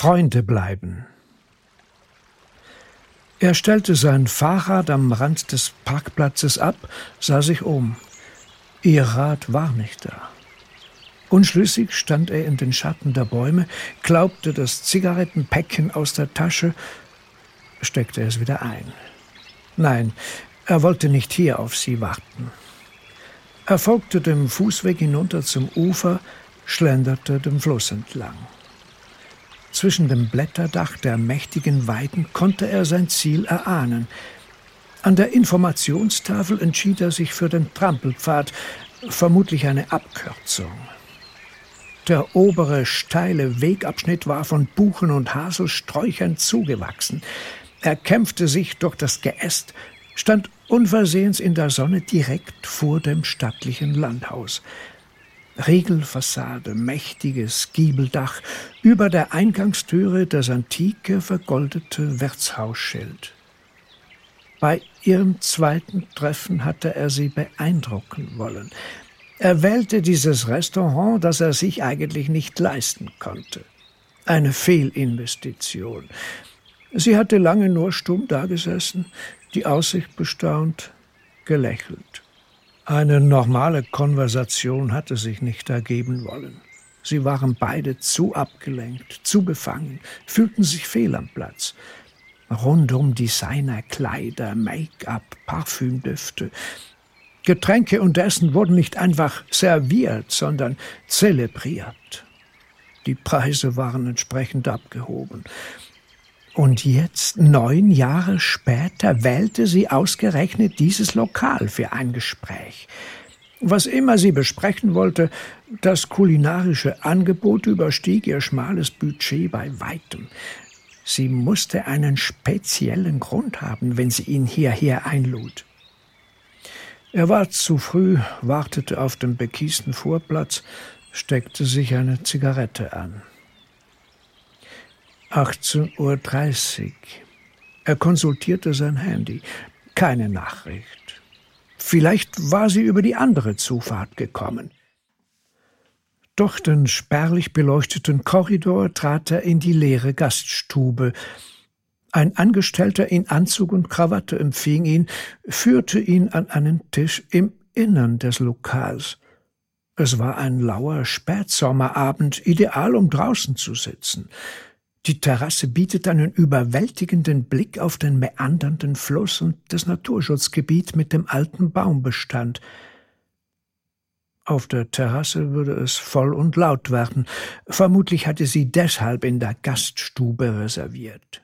Freunde bleiben. Er stellte sein Fahrrad am Rand des Parkplatzes ab, sah sich um. Ihr Rad war nicht da. Unschlüssig stand er in den Schatten der Bäume, glaubte das Zigarettenpäckchen aus der Tasche, steckte es wieder ein. Nein, er wollte nicht hier auf sie warten. Er folgte dem Fußweg hinunter zum Ufer, schlenderte dem Fluss entlang. Zwischen dem Blätterdach der mächtigen Weiden konnte er sein Ziel erahnen. An der Informationstafel entschied er sich für den Trampelpfad, vermutlich eine Abkürzung. Der obere steile Wegabschnitt war von Buchen und Haselsträuchern zugewachsen. Er kämpfte sich durch das Geäst, stand unversehens in der Sonne direkt vor dem stattlichen Landhaus. Riegelfassade, mächtiges Giebeldach, über der Eingangstüre das antike, vergoldete Wirtshausschild. Bei ihrem zweiten Treffen hatte er sie beeindrucken wollen. Er wählte dieses Restaurant, das er sich eigentlich nicht leisten konnte. Eine Fehlinvestition. Sie hatte lange nur stumm dagesessen, die Aussicht bestaunt, gelächelt. Eine normale Konversation hatte sich nicht ergeben wollen. Sie waren beide zu abgelenkt, zu befangen, fühlten sich fehl am Platz. Rundum Designerkleider, Make-up, Parfümdüfte. Getränke und Essen wurden nicht einfach serviert, sondern zelebriert. Die Preise waren entsprechend abgehoben. Und jetzt, neun Jahre später, wählte sie ausgerechnet dieses Lokal für ein Gespräch. Was immer sie besprechen wollte, das kulinarische Angebot überstieg ihr schmales Budget bei weitem. Sie musste einen speziellen Grund haben, wenn sie ihn hierher einlud. Er war zu früh, wartete auf dem bekiesten Vorplatz, steckte sich eine Zigarette an. 18.30 Uhr. Er konsultierte sein Handy. Keine Nachricht. Vielleicht war sie über die andere Zufahrt gekommen. Durch den spärlich beleuchteten Korridor trat er in die leere Gaststube. Ein Angestellter in Anzug und Krawatte empfing ihn, führte ihn an einen Tisch im Innern des Lokals. Es war ein lauer Spätsommerabend, ideal, um draußen zu sitzen. Die Terrasse bietet einen überwältigenden Blick auf den meandernden Fluss und das Naturschutzgebiet mit dem alten Baumbestand. Auf der Terrasse würde es voll und laut werden. Vermutlich hatte sie deshalb in der Gaststube reserviert.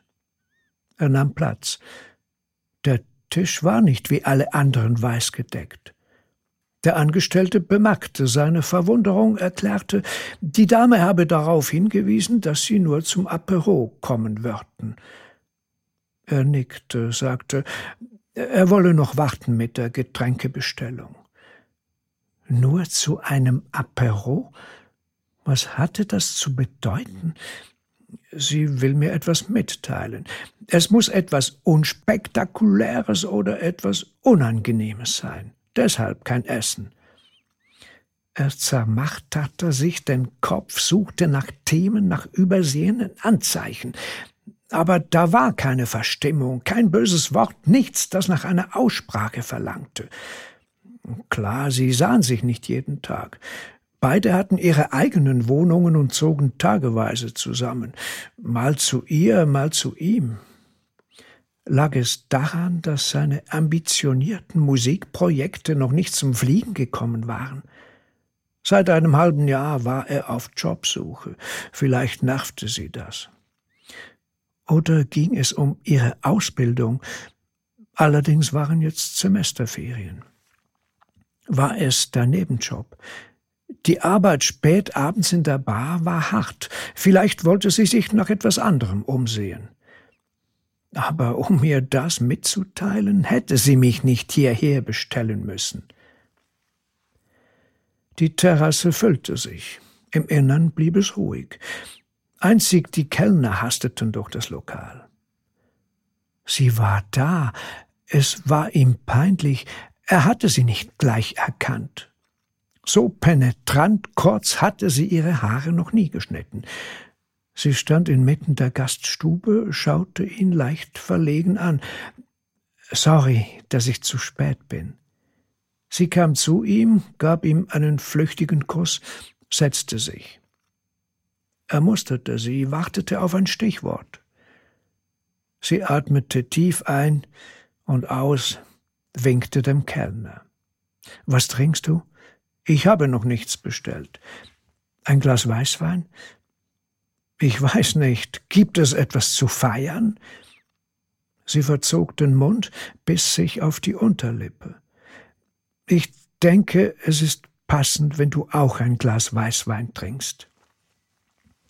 Er nahm Platz. Der Tisch war nicht wie alle anderen weiß gedeckt. Der Angestellte bemerkte seine Verwunderung, erklärte, die Dame habe darauf hingewiesen, dass sie nur zum Apero kommen würden. Er nickte, sagte, er wolle noch warten mit der Getränkebestellung. Nur zu einem Apero? Was hatte das zu bedeuten? Sie will mir etwas mitteilen. Es muss etwas Unspektakuläres oder etwas Unangenehmes sein deshalb kein Essen. Er zermarterte sich den Kopf, suchte nach Themen, nach übersehenen Anzeichen. Aber da war keine Verstimmung, kein böses Wort, nichts, das nach einer Aussprache verlangte. Klar, sie sahen sich nicht jeden Tag. Beide hatten ihre eigenen Wohnungen und zogen tageweise zusammen, mal zu ihr, mal zu ihm. Lag es daran, dass seine ambitionierten Musikprojekte noch nicht zum Fliegen gekommen waren? Seit einem halben Jahr war er auf Jobsuche. Vielleicht nervte sie das. Oder ging es um ihre Ausbildung? Allerdings waren jetzt Semesterferien. War es der Nebenjob? Die Arbeit spät abends in der Bar war hart. Vielleicht wollte sie sich nach etwas anderem umsehen. Aber um mir das mitzuteilen, hätte sie mich nicht hierher bestellen müssen. Die Terrasse füllte sich. Im Innern blieb es ruhig. Einzig die Kellner hasteten durch das Lokal. Sie war da. Es war ihm peinlich. Er hatte sie nicht gleich erkannt. So penetrant kurz hatte sie ihre Haare noch nie geschnitten. Sie stand inmitten der Gaststube, schaute ihn leicht verlegen an. Sorry, dass ich zu spät bin. Sie kam zu ihm, gab ihm einen flüchtigen Kuss, setzte sich. Er musterte sie, wartete auf ein Stichwort. Sie atmete tief ein und aus, winkte dem Kellner. Was trinkst du? Ich habe noch nichts bestellt. Ein Glas Weißwein? Ich weiß nicht, gibt es etwas zu feiern? Sie verzog den Mund, biss sich auf die Unterlippe. Ich denke, es ist passend, wenn du auch ein Glas Weißwein trinkst.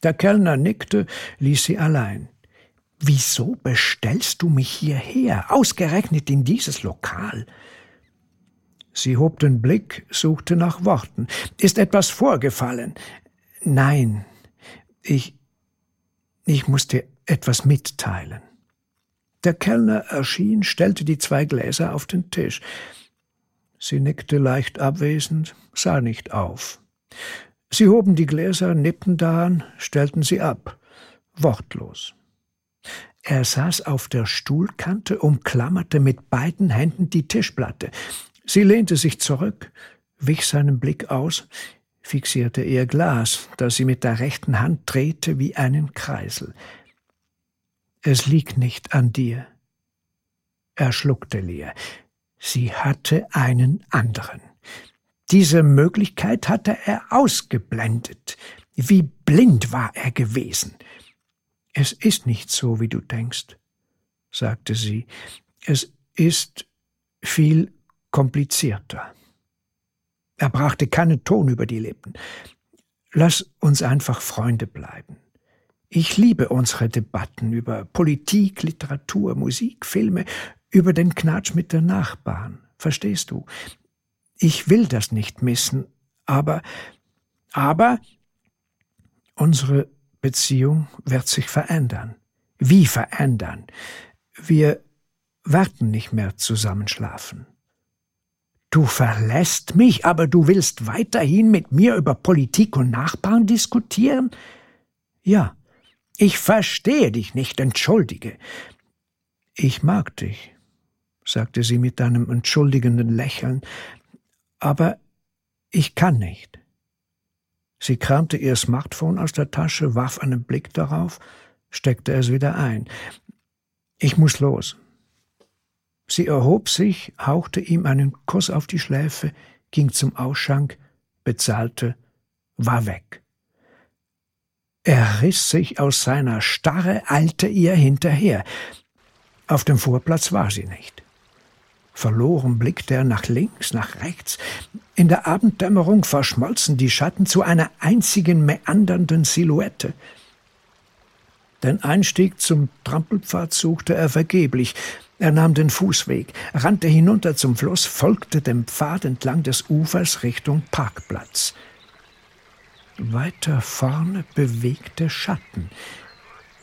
Der Kellner nickte, ließ sie allein. Wieso bestellst du mich hierher, ausgerechnet in dieses Lokal? Sie hob den Blick, suchte nach Worten. Ist etwas vorgefallen? Nein, ich, ich muss dir etwas mitteilen. Der Kellner erschien, stellte die zwei Gläser auf den Tisch. Sie nickte leicht abwesend, sah nicht auf. Sie hoben die Gläser, nippten daran, stellten sie ab, wortlos. Er saß auf der Stuhlkante, umklammerte mit beiden Händen die Tischplatte. Sie lehnte sich zurück, wich seinem Blick aus, fixierte ihr Glas, das sie mit der rechten Hand drehte wie einen Kreisel. Es liegt nicht an dir. Er schluckte leer. Sie hatte einen anderen. Diese Möglichkeit hatte er ausgeblendet. Wie blind war er gewesen. Es ist nicht so, wie du denkst, sagte sie. Es ist viel komplizierter. Er brachte keinen Ton über die Lippen. Lass uns einfach Freunde bleiben. Ich liebe unsere Debatten über Politik, Literatur, Musik, Filme, über den Knatsch mit der Nachbarn. Verstehst du? Ich will das nicht missen, aber, aber unsere Beziehung wird sich verändern. Wie verändern? Wir werden nicht mehr zusammenschlafen. Du verlässt mich, aber du willst weiterhin mit mir über Politik und Nachbarn diskutieren? Ja, ich verstehe dich nicht, entschuldige. Ich mag dich, sagte sie mit einem entschuldigenden Lächeln, aber ich kann nicht. Sie kramte ihr Smartphone aus der Tasche, warf einen Blick darauf, steckte es wieder ein. Ich muss los. Sie erhob sich, hauchte ihm einen Kuss auf die Schläfe, ging zum Ausschank, bezahlte, war weg. Er riss sich aus seiner Starre, eilte ihr hinterher. Auf dem Vorplatz war sie nicht. Verloren blickte er nach links, nach rechts. In der Abenddämmerung verschmolzen die Schatten zu einer einzigen meandernden Silhouette. Den Einstieg zum Trampelpfad suchte er vergeblich. Er nahm den Fußweg, rannte hinunter zum Fluss, folgte dem Pfad entlang des Ufers Richtung Parkplatz. Weiter vorne bewegte Schatten.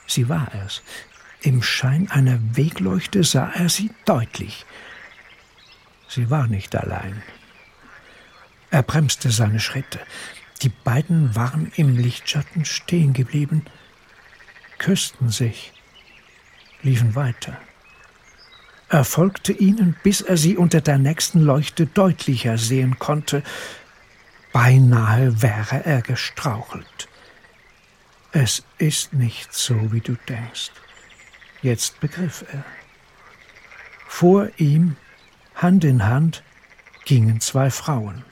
Sie war es. Im Schein einer Wegleuchte sah er sie deutlich. Sie war nicht allein. Er bremste seine Schritte. Die beiden waren im Lichtschatten stehen geblieben, küssten sich, liefen weiter. Er folgte ihnen, bis er sie unter der nächsten Leuchte deutlicher sehen konnte. Beinahe wäre er gestrauchelt. Es ist nicht so, wie du denkst. Jetzt begriff er. Vor ihm Hand in Hand gingen zwei Frauen.